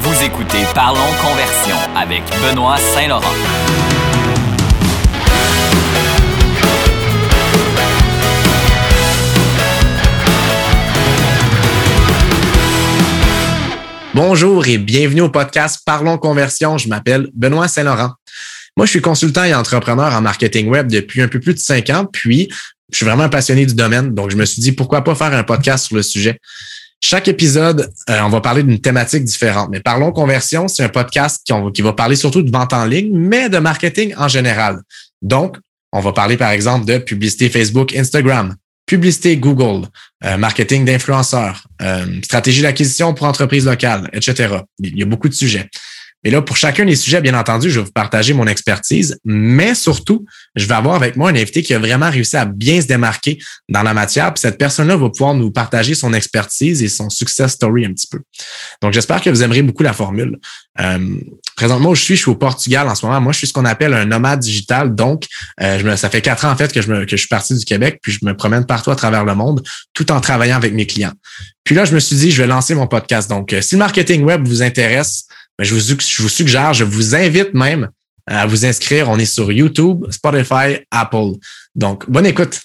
Vous écoutez Parlons Conversion avec Benoît Saint-Laurent. Bonjour et bienvenue au podcast Parlons Conversion. Je m'appelle Benoît Saint-Laurent. Moi, je suis consultant et entrepreneur en marketing web depuis un peu plus de cinq ans, puis je suis vraiment passionné du domaine, donc je me suis dit pourquoi pas faire un podcast sur le sujet. Chaque épisode, euh, on va parler d'une thématique différente. Mais Parlons Conversion, c'est un podcast qui, va parler surtout de vente en ligne, mais de marketing en général. Donc, on va parler par exemple de publicité Facebook, Instagram, publicité Google, euh, marketing d'influenceurs, euh, stratégie d'acquisition pour entreprises locales, etc. Il y a beaucoup de sujets. Et là, pour chacun des sujets, bien entendu, je vais vous partager mon expertise, mais surtout, je vais avoir avec moi un invité qui a vraiment réussi à bien se démarquer dans la matière. Puis cette personne-là va pouvoir nous partager son expertise et son success story un petit peu. Donc, j'espère que vous aimerez beaucoup la formule. Euh, présentement où je suis, je suis au Portugal en ce moment. Moi, je suis ce qu'on appelle un nomade digital. Donc, euh, je me, ça fait quatre ans en fait que je, me, que je suis parti du Québec, puis je me promène partout à travers le monde, tout en travaillant avec mes clients. Puis là, je me suis dit, je vais lancer mon podcast. Donc, euh, si le marketing web vous intéresse, je, vous, je vous suggère, je vous invite même à vous inscrire. On est sur YouTube, Spotify, Apple. Donc, bonne écoute.